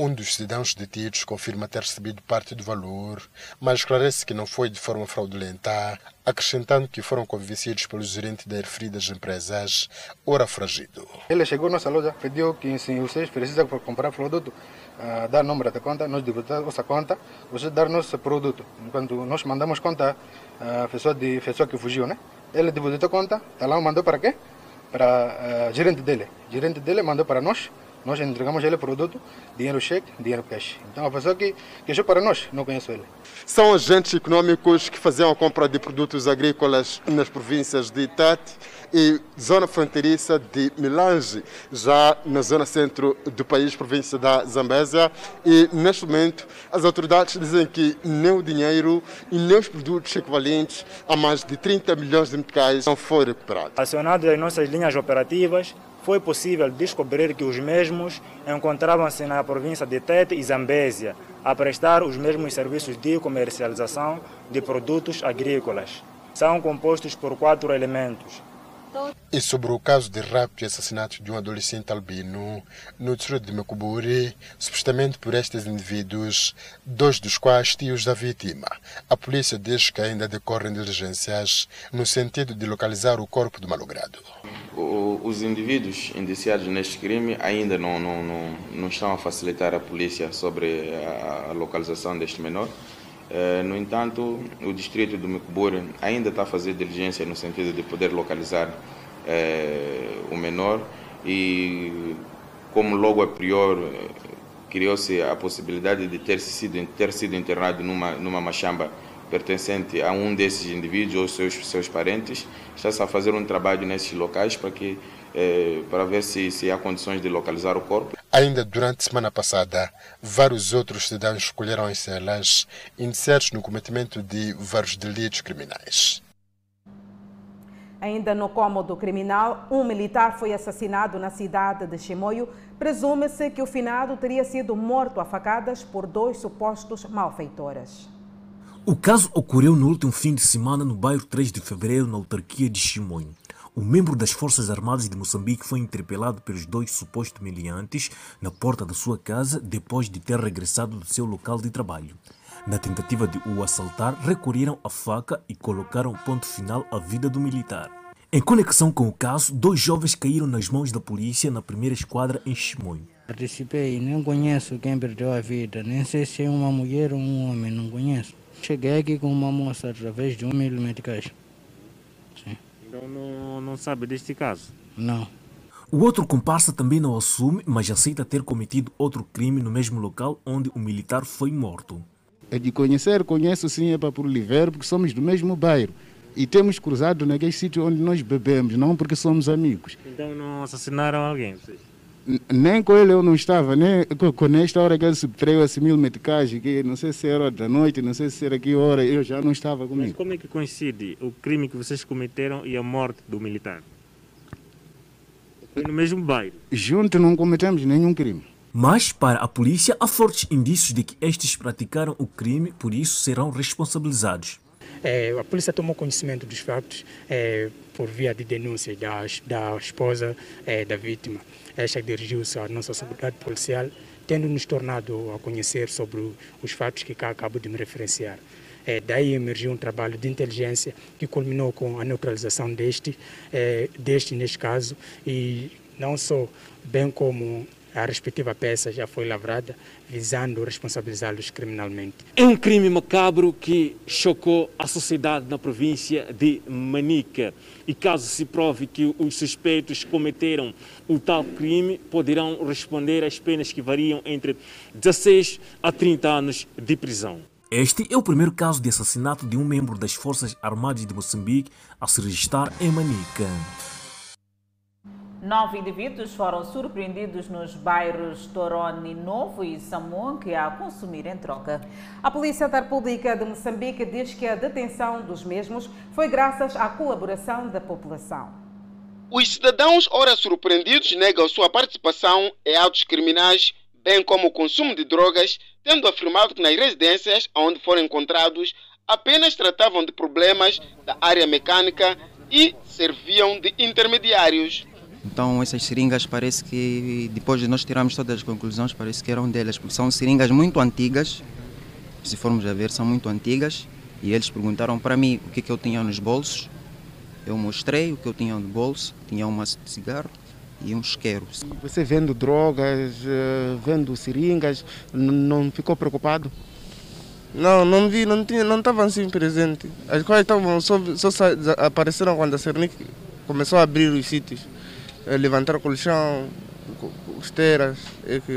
Um dos cidadãos detidos confirma ter recebido parte do valor, mas esclarece que não foi de forma fraudulenta, acrescentando que foram convencidos pelo gerente das empresas, ora fragido. Ele chegou à nossa loja, pediu que se vocês precisam comprar produto, uh, dar número da conta, nós depositar nossa conta, você dar nosso produto. Enquanto nós mandamos conta a uh, pessoa, pessoa que fugiu, né? Ele depositou a conta, tá lá, mandou para quê? Para uh, gerente dele. Gerente dele mandou para nós, nós entregamos ele produto, dinheiro cheque, dinheiro cash. Então a pessoa que queixou para nós, não conheço ele. São agentes econômicos que faziam a compra de produtos agrícolas nas províncias de Itati e zona fronteiriça de Milange, já na zona centro do país, província da Zambésia. E neste momento as autoridades dizem que nem o dinheiro e nem os produtos equivalentes a mais de 30 milhões de meticais não foram recuperados. Acionado as nossas linhas operativas, foi possível descobrir que os mesmos encontravam-se na província de Tete e Zambésia, a prestar os mesmos serviços de comercialização de produtos agrícolas. São compostos por quatro elementos: e sobre o caso de rapto e assassinato de um adolescente albino no distrito de Mecuburi, supostamente por estes indivíduos, dois dos quais tios da vítima. A polícia diz que ainda decorrem diligências no sentido de localizar o corpo do malogrado. os indivíduos indiciados neste crime ainda não, não, não, não estão a facilitar a polícia sobre a localização deste menor. Eh, no entanto, o distrito do Mecubur ainda está a fazer diligência no sentido de poder localizar é, o menor e como logo a prior eh, criou-se a possibilidade de ter sido, ter sido internado numa, numa machamba pertencente a um desses indivíduos ou seus, seus parentes, está-se a fazer um trabalho nesses locais para que é, para ver se, se há condições de localizar o corpo. Ainda durante a semana passada, vários outros cidadãos escolheram as celas indiciados no cometimento de vários delitos criminais. Ainda no cômodo criminal, um militar foi assassinado na cidade de Chimoio. Presume-se que o finado teria sido morto a facadas por dois supostos malfeitores. O caso ocorreu no último fim de semana no bairro 3 de fevereiro, na autarquia de Chimoio. Um membro das Forças Armadas de Moçambique foi interpelado pelos dois supostos miliantes na porta da sua casa depois de ter regressado do seu local de trabalho. Na tentativa de o assaltar, recorreram à faca e colocaram ponto final à vida do militar. Em conexão com o caso, dois jovens caíram nas mãos da polícia na primeira esquadra em Chimoio. Participei, não conheço quem perdeu a vida, nem sei se é uma mulher ou um homem, não conheço. Cheguei aqui com uma moça através de um milho medicais. Sim. Então não, não sabe deste caso? Não. O outro comparsa também não assume, mas aceita ter cometido outro crime no mesmo local onde o militar foi morto. É de conhecer, conheço sim, é para por Oliveira, porque somos do mesmo bairro. E temos cruzado naquele sítio onde nós bebemos, não porque somos amigos. Então não assassinaram alguém? Vocês? Nem com ele eu não estava, nem com esta hora que ele subtraiu esse mil meticagem, que não sei se era da noite, não sei se era que hora, eu já não estava comigo. Mas como é que coincide o crime que vocês cometeram e a morte do militar? Foi no mesmo bairro? Juntos não cometemos nenhum crime. Mas, para a polícia, há fortes indícios de que estes praticaram o crime, por isso serão responsabilizados. É, a polícia tomou conhecimento dos fatos é, por via de denúncia da, da esposa é, da vítima. Esta dirigiu-se à nossa seguridade policial, tendo nos tornado a conhecer sobre os fatos que cá acabo de me referenciar. É, daí emergiu um trabalho de inteligência que culminou com a neutralização deste, é, deste neste caso, e não só, bem como a respectiva peça já foi lavrada, visando responsabilizá-los criminalmente. É um crime macabro que chocou a sociedade na província de Manica. E caso se prove que os suspeitos cometeram o tal crime, poderão responder às penas que variam entre 16 a 30 anos de prisão. Este é o primeiro caso de assassinato de um membro das Forças Armadas de Moçambique a se registrar em Manica. Nove indivíduos foram surpreendidos nos bairros Torone Novo e Samonque a consumirem droga. A Polícia da República de Moçambique diz que a detenção dos mesmos foi graças à colaboração da população. Os cidadãos, ora surpreendidos, negam sua participação em atos criminais, bem como o consumo de drogas, tendo afirmado que nas residências onde foram encontrados apenas tratavam de problemas da área mecânica e serviam de intermediários. Então essas seringas parece que depois de nós tirarmos todas as conclusões, parece que eram delas, porque são seringas muito antigas, se formos a ver, são muito antigas, e eles perguntaram para mim o que, que eu tinha nos bolsos. Eu mostrei o que eu tinha no bolso, tinha uma de cigarro e um isqueiro. Você vendo drogas, vendo seringas, não ficou preocupado? Não, não vi, não tinha, não estava assim presente. As coisas estavam só, só apareceram quando a Cernic começou a abrir os sítios levantar colchão, esteiras, é que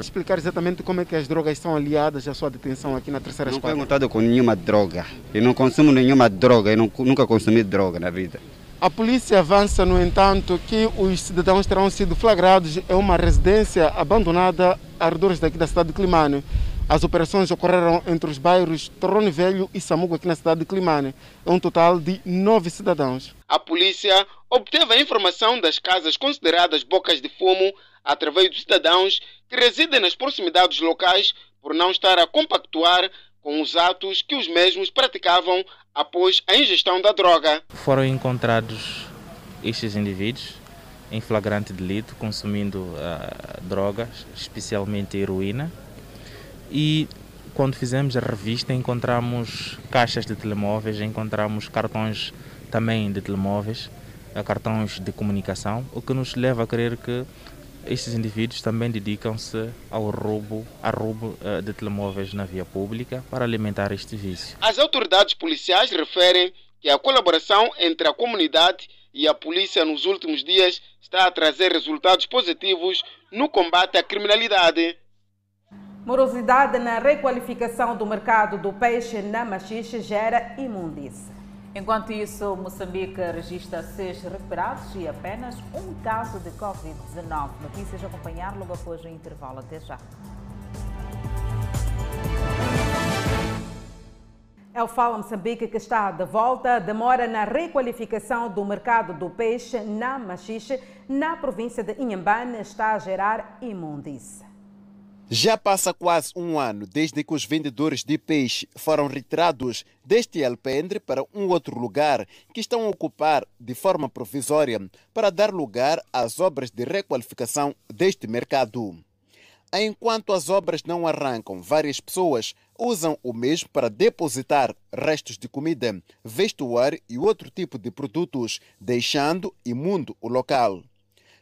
Explicar exatamente como é que as drogas estão aliadas à sua detenção aqui na terceira não esquadra. Não com nenhuma droga. Eu não consumo nenhuma droga, eu não, nunca consumi droga na vida. A polícia avança, no entanto, que os cidadãos terão sido flagrados em uma residência abandonada a arredores daqui da cidade de Climane. As operações ocorreram entre os bairros Torrone Velho e Samugo, aqui na cidade de Climane. É um total de nove cidadãos. A polícia obteve a informação das casas consideradas bocas de fumo através dos cidadãos que residem nas proximidades locais por não estar a compactuar com os atos que os mesmos praticavam após a ingestão da droga. Foram encontrados estes indivíduos em flagrante delito consumindo uh, drogas, especialmente heroína e quando fizemos a revista encontramos caixas de telemóveis, encontramos cartões também de telemóveis, eh, cartões de comunicação, o que nos leva a crer que estes indivíduos também dedicam-se ao roubo, a roubo eh, de telemóveis na via pública para alimentar este vício. As autoridades policiais referem que a colaboração entre a comunidade e a polícia nos últimos dias está a trazer resultados positivos no combate à criminalidade. Morosidade na requalificação do mercado do peixe na Machixe gera imundície. Enquanto isso, Moçambique registra seis recuperados e apenas um caso de Covid-19. Notícias a acompanhar logo após o intervalo. Até já. É o Fala Moçambique que está de volta. Demora na requalificação do mercado do peixe na Machixe, na província de Inhambane, está a gerar imundície. Já passa quase um ano desde que os vendedores de peixe foram retirados deste alpendre para um outro lugar que estão a ocupar de forma provisória para dar lugar às obras de requalificação deste mercado. Enquanto as obras não arrancam, várias pessoas usam o mesmo para depositar restos de comida, vestuário e outro tipo de produtos, deixando imundo o local.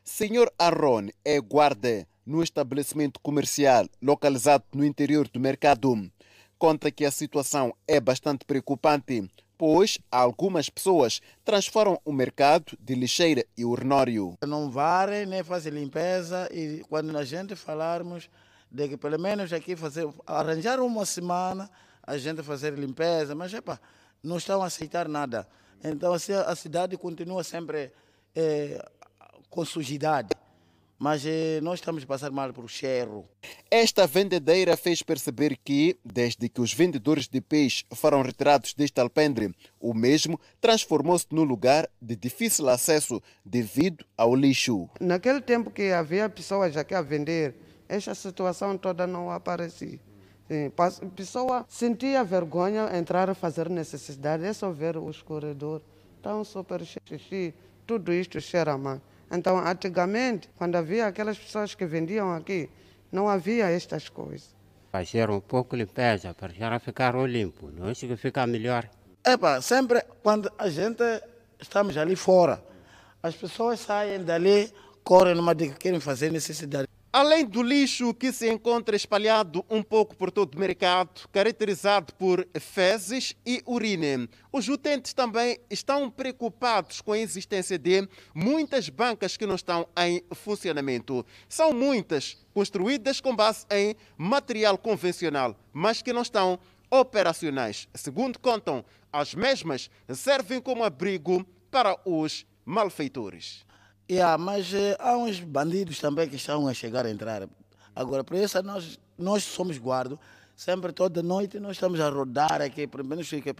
Senhor Arron é guarda no estabelecimento comercial localizado no interior do mercado. Conta que a situação é bastante preocupante, pois algumas pessoas transformam o mercado de lixeira e urnório. Não varem nem fazem limpeza e quando a gente falarmos de que pelo menos aqui fazer, arranjar uma semana a gente fazer limpeza, mas epa, não estão a aceitar nada. Então assim, a cidade continua sempre é, com sujidade mas eh, nós estamos a passar mal por cheiro. Esta vendedeira fez perceber que, desde que os vendedores de peixe foram retirados deste alpendre, o mesmo transformou-se num lugar de difícil acesso devido ao lixo. Naquele tempo que havia pessoas aqui a vender, esta situação toda não aparecia. A pessoa sentia vergonha entrar a fazer necessidade, é só ver os corredores. Estão super xixi, tudo isto cheira mal. Então, antigamente, quando havia aquelas pessoas que vendiam aqui, não havia estas coisas. Fazer um pouco de limpeza para já ficar limpo, não é que fica melhor. Epa, sempre quando a gente estamos ali fora, as pessoas saem dali, correm numa de que querem fazer necessidade. Além do lixo que se encontra espalhado um pouco por todo o mercado, caracterizado por fezes e urina, os utentes também estão preocupados com a existência de muitas bancas que não estão em funcionamento. São muitas construídas com base em material convencional, mas que não estão operacionais. Segundo contam, as mesmas servem como abrigo para os malfeitores. Yeah, mas eh, há uns bandidos também que estão a chegar a entrar. Agora, por isso nós, nós somos guardas. Sempre toda noite nós estamos a rodar aqui, pelo menos que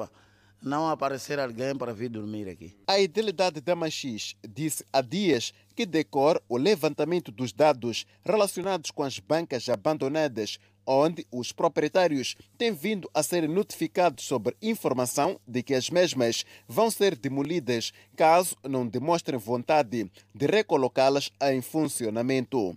não aparecer alguém para vir dormir aqui. A Idilidade da Machis disse há dias que decora o levantamento dos dados relacionados com as bancas abandonadas onde os proprietários têm vindo a ser notificados sobre informação de que as mesmas vão ser demolidas caso não demonstrem vontade de recolocá-las em funcionamento.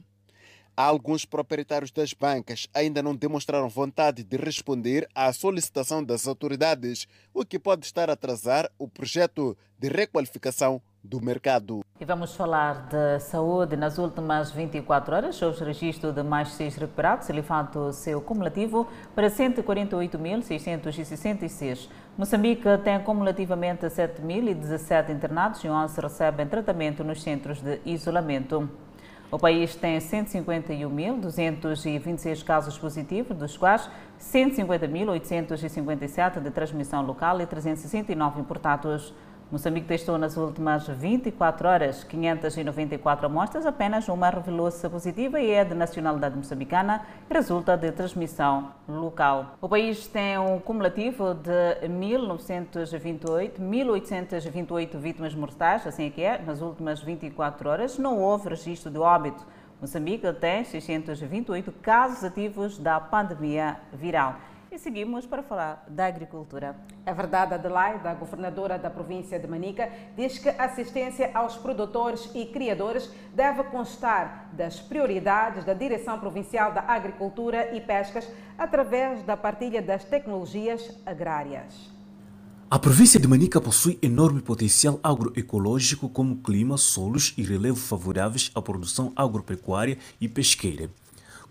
Alguns proprietários das bancas ainda não demonstraram vontade de responder à solicitação das autoridades, o que pode estar a atrasar o projeto de requalificação do mercado. E vamos falar de saúde. Nas últimas 24 horas, houve registro de mais seis recuperados, elevando seu cumulativo para 148.666. Moçambique tem cumulativamente 7.017 internados e 11 recebem tratamento nos centros de isolamento. O país tem 151.226 casos positivos, dos quais 150.857 de transmissão local e 369 importados. Moçambique testou nas últimas 24 horas 594 amostras, apenas uma revelou-se positiva e é de nacionalidade moçambicana e resulta de transmissão local. O país tem um cumulativo de 1.928, 1.828 vítimas mortais, assim é que é, nas últimas 24 horas. Não houve registro de óbito. Moçambique tem 628 casos ativos da pandemia viral. E seguimos para falar da agricultura. A verdade, Adelaide, a governadora da província de Manica, diz que a assistência aos produtores e criadores deve constar das prioridades da Direção Provincial da Agricultura e Pescas através da partilha das tecnologias agrárias. A província de Manica possui enorme potencial agroecológico como clima, solos e relevo favoráveis à produção agropecuária e pesqueira.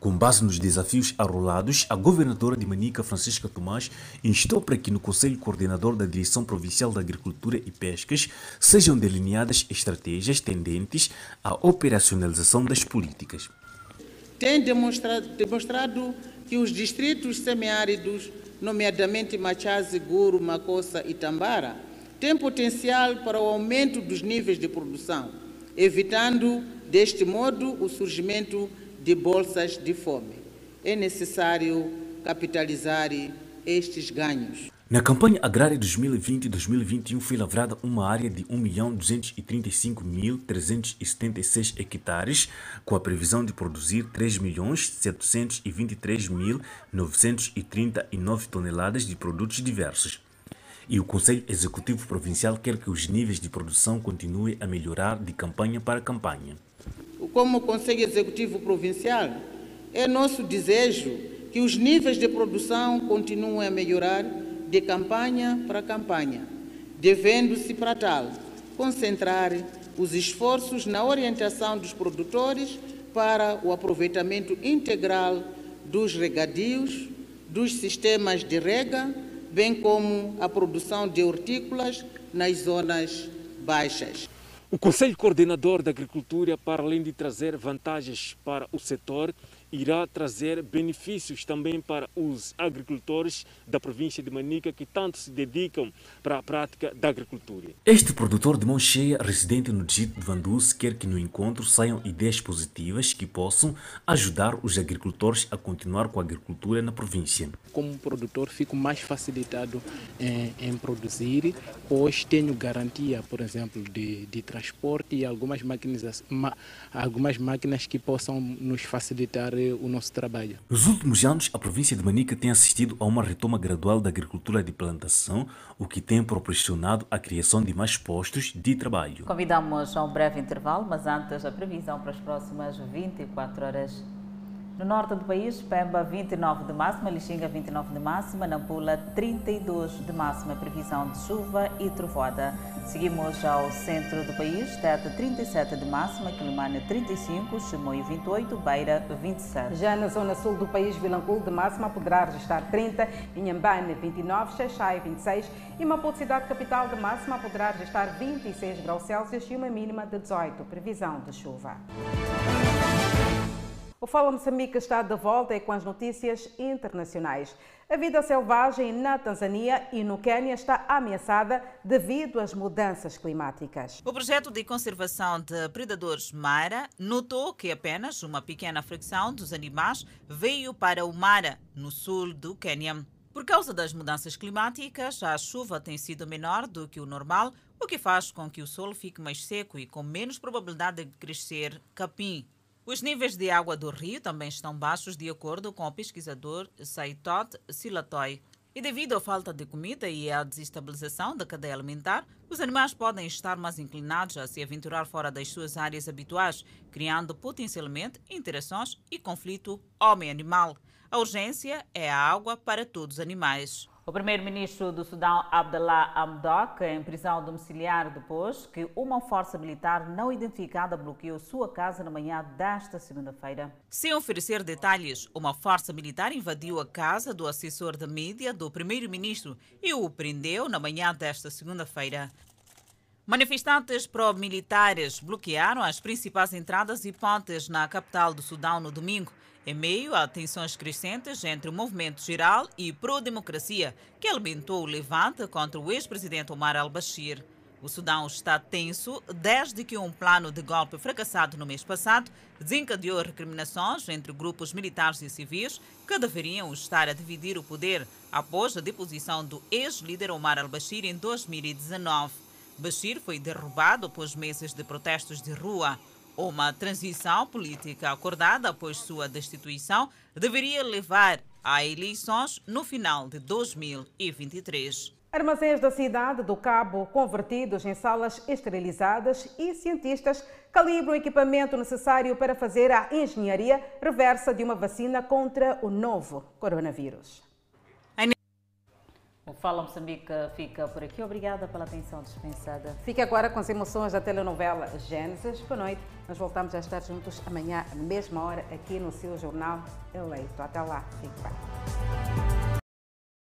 Com base nos desafios arrolados, a governadora de Manica, Francisca Tomás, instou para que no Conselho Coordenador da Direção Provincial da Agricultura e Pescas sejam delineadas estratégias tendentes à operacionalização das políticas. Tem demonstrado, demonstrado que os distritos semiáridos, nomeadamente Machaze, Guru, Macossa e Tambara, têm potencial para o aumento dos níveis de produção, evitando, deste modo, o surgimento de bolsas de fome. É necessário capitalizar estes ganhos. Na campanha agrária 2020-2021 foi lavrada uma área de 1.235.376 hectares, com a previsão de produzir 3.723.939 toneladas de produtos diversos. E o Conselho Executivo Provincial quer que os níveis de produção continuem a melhorar de campanha para campanha. Como Conselho Executivo Provincial, é nosso desejo que os níveis de produção continuem a melhorar de campanha para campanha, devendo-se para tal concentrar os esforços na orientação dos produtores para o aproveitamento integral dos regadios, dos sistemas de rega, bem como a produção de hortícolas nas zonas baixas. O Conselho Coordenador da Agricultura, para além de trazer vantagens para o setor, irá trazer benefícios também para os agricultores da província de Manica que tanto se dedicam para a prática da agricultura. Este produtor de mão cheia, residente no distrito de Vanduz, quer que no encontro saiam ideias positivas que possam ajudar os agricultores a continuar com a agricultura na província. Como produtor, fico mais facilitado em, em produzir, pois tenho garantia, por exemplo, de, de transporte e algumas máquinas, algumas máquinas que possam nos facilitar o nosso trabalho. Nos últimos anos, a província de Manica tem assistido a uma retoma gradual da agricultura de plantação, o que tem proporcionado a criação de mais postos de trabalho. Convidamos a um breve intervalo, mas antes a previsão para as próximas 24 horas. No norte do país, Pemba 29 de máxima, Lixinga 29 de máxima, Nampula 32 de máxima, previsão de chuva e trovoada. Seguimos ao centro do país, Teta 37 de máxima, Quilimane 35, Chimoio 28, Beira 27. Já na zona sul do país, Vilanculo de máxima poderá registrar 30, Inhambane 29, Xaixai 26 e Maputo cidade capital de máxima poderá registrar 26 graus Celsius e uma mínima de 18, previsão de chuva. O Fala Moçambique está de volta e com as notícias internacionais. A vida selvagem na Tanzânia e no Quênia está ameaçada devido às mudanças climáticas. O projeto de conservação de predadores Mara notou que apenas uma pequena fracção dos animais veio para o Mara, no sul do Quênia. Por causa das mudanças climáticas, a chuva tem sido menor do que o normal, o que faz com que o solo fique mais seco e com menos probabilidade de crescer capim. Os níveis de água do rio também estão baixos, de acordo com o pesquisador Saitot Silatoy. E devido à falta de comida e à desestabilização da cadeia alimentar, os animais podem estar mais inclinados a se aventurar fora das suas áreas habituais, criando potencialmente interações e conflito homem-animal. A urgência é a água para todos os animais. O primeiro-ministro do Sudão, Abdallah Hamdok, em prisão domiciliar depois que uma força militar não identificada bloqueou sua casa na manhã desta segunda-feira. Sem oferecer detalhes, uma força militar invadiu a casa do assessor da mídia do primeiro-ministro e o prendeu na manhã desta segunda-feira. Manifestantes pró-militares bloquearam as principais entradas e pontes na capital do Sudão no domingo em meio a tensões crescentes entre o movimento geral e pró-democracia, que alimentou o levante contra o ex-presidente Omar al-Bashir. O Sudão está tenso desde que um plano de golpe fracassado no mês passado desencadeou recriminações entre grupos militares e civis que deveriam estar a dividir o poder após a deposição do ex-líder Omar al-Bashir em 2019. Bashir foi derrubado após meses de protestos de rua. Uma transição política acordada após sua destituição deveria levar a eleições no final de 2023. Armazéns da cidade do Cabo convertidos em salas esterilizadas e cientistas calibram o equipamento necessário para fazer a engenharia reversa de uma vacina contra o novo coronavírus. O Fala Moçambique fica por aqui. Obrigada pela atenção dispensada. Fique agora com as emoções da telenovela Gênesis. Boa noite. Nós voltamos a estar juntos amanhã, à mesma hora, aqui no seu jornal Eleito. Até lá. Fique bem.